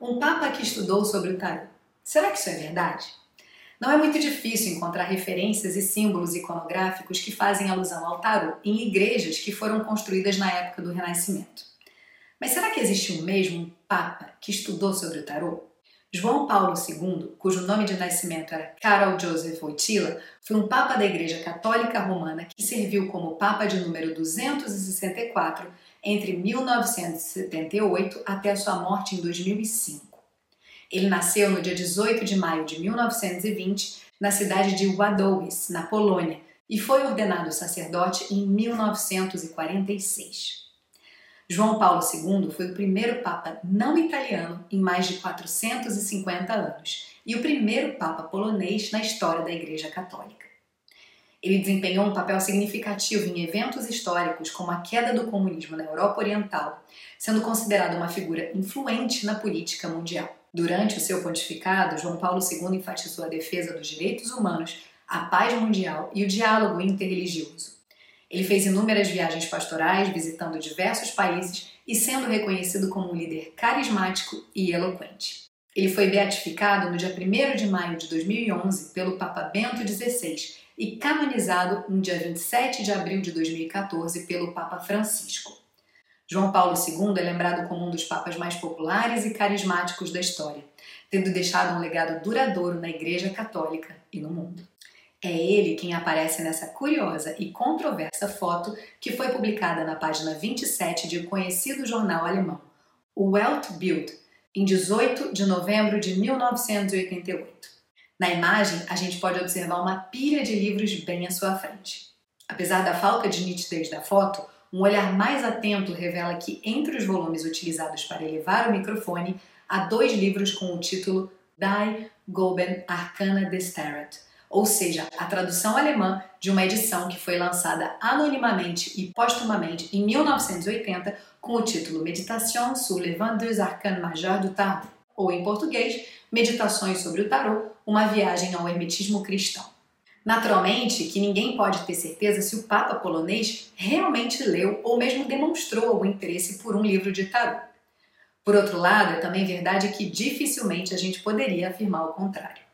Um papa que estudou sobre o tarô. Será que isso é verdade? Não é muito difícil encontrar referências e símbolos iconográficos que fazem alusão ao tarô em igrejas que foram construídas na época do Renascimento. Mas será que existe um mesmo papa que estudou sobre o tarô? João Paulo II, cujo nome de nascimento era Karol Joseph Wojtyla, foi um papa da Igreja Católica Romana que serviu como papa de número 264 entre 1978 até sua morte em 2005. Ele nasceu no dia 18 de maio de 1920 na cidade de Wadowice, na Polônia, e foi ordenado sacerdote em 1946. João Paulo II foi o primeiro papa não italiano em mais de 450 anos e o primeiro papa polonês na história da Igreja Católica. Ele desempenhou um papel significativo em eventos históricos como a queda do comunismo na Europa Oriental, sendo considerado uma figura influente na política mundial. Durante o seu pontificado, João Paulo II enfatizou a defesa dos direitos humanos, a paz mundial e o diálogo interreligioso. Ele fez inúmeras viagens pastorais, visitando diversos países e sendo reconhecido como um líder carismático e eloquente. Ele foi beatificado no dia 1 de maio de 2011 pelo Papa Bento XVI e canonizado no dia 27 de abril de 2014 pelo Papa Francisco. João Paulo II é lembrado como um dos papas mais populares e carismáticos da história, tendo deixado um legado duradouro na Igreja Católica e no mundo. É ele quem aparece nessa curiosa e controversa foto que foi publicada na página 27 de um conhecido jornal alemão, o Weltbild, em 18 de novembro de 1988. Na imagem, a gente pode observar uma pilha de livros bem à sua frente. Apesar da falta de nitidez da foto, um olhar mais atento revela que entre os volumes utilizados para elevar o microfone há dois livros com o título Die Goben Arcana des Tarot, ou seja, a tradução alemã de uma edição que foi lançada anonimamente e postumamente em 1980 com o título Méditation sur les 22 arcanes majeurs du tarot, ou em português, Meditações sobre o Tarot, uma viagem ao hermetismo cristão. Naturalmente que ninguém pode ter certeza se o Papa polonês realmente leu ou mesmo demonstrou algum interesse por um livro de tarot. Por outro lado, é também verdade que dificilmente a gente poderia afirmar o contrário.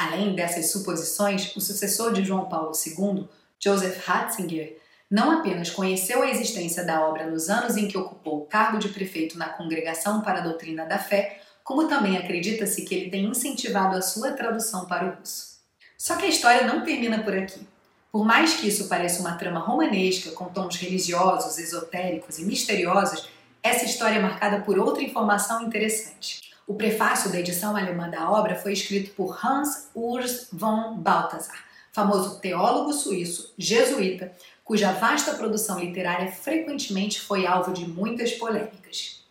Além dessas suposições, o sucessor de João Paulo II, Joseph Ratzinger, não apenas conheceu a existência da obra nos anos em que ocupou o cargo de prefeito na Congregação para a Doutrina da Fé, como também acredita-se que ele tem incentivado a sua tradução para o russo. Só que a história não termina por aqui. Por mais que isso pareça uma trama romanesca com tons religiosos, esotéricos e misteriosos, essa história é marcada por outra informação interessante. O prefácio da edição alemã da obra foi escrito por Hans Urs von Balthasar, famoso teólogo suíço, jesuíta, cuja vasta produção literária frequentemente foi alvo de muitas polêmicas.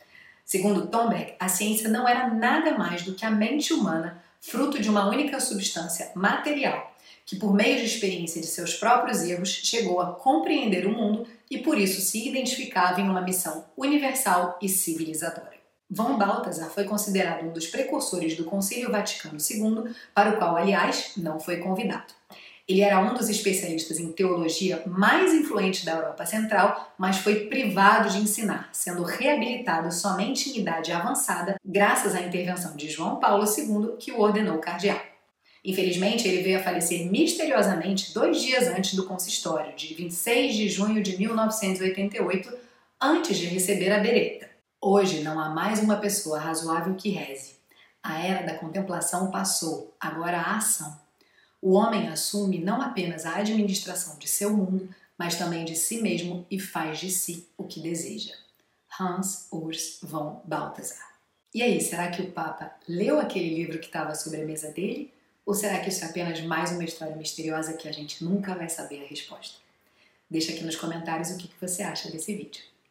Segundo Thomberg, a ciência não era nada mais do que a mente humana, fruto de uma única substância material, que por meio de experiência de seus próprios erros chegou a compreender o mundo e por isso se identificava em uma missão universal e civilizadora. Von Balthasar foi considerado um dos precursores do Concílio Vaticano II, para o qual, aliás, não foi convidado. Ele era um dos especialistas em teologia mais influentes da Europa Central, mas foi privado de ensinar, sendo reabilitado somente em idade avançada, graças à intervenção de João Paulo II, que o ordenou cardeal. Infelizmente, ele veio a falecer misteriosamente dois dias antes do consistório, de 26 de junho de 1988, antes de receber a bereta. Hoje não há mais uma pessoa razoável que reze. A era da contemplação passou, agora a ação. O homem assume não apenas a administração de seu mundo, mas também de si mesmo e faz de si o que deseja. Hans Urs von Balthasar. E aí, será que o Papa leu aquele livro que estava sobre a mesa dele? Ou será que isso é apenas mais uma história misteriosa que a gente nunca vai saber a resposta? Deixa aqui nos comentários o que você acha desse vídeo.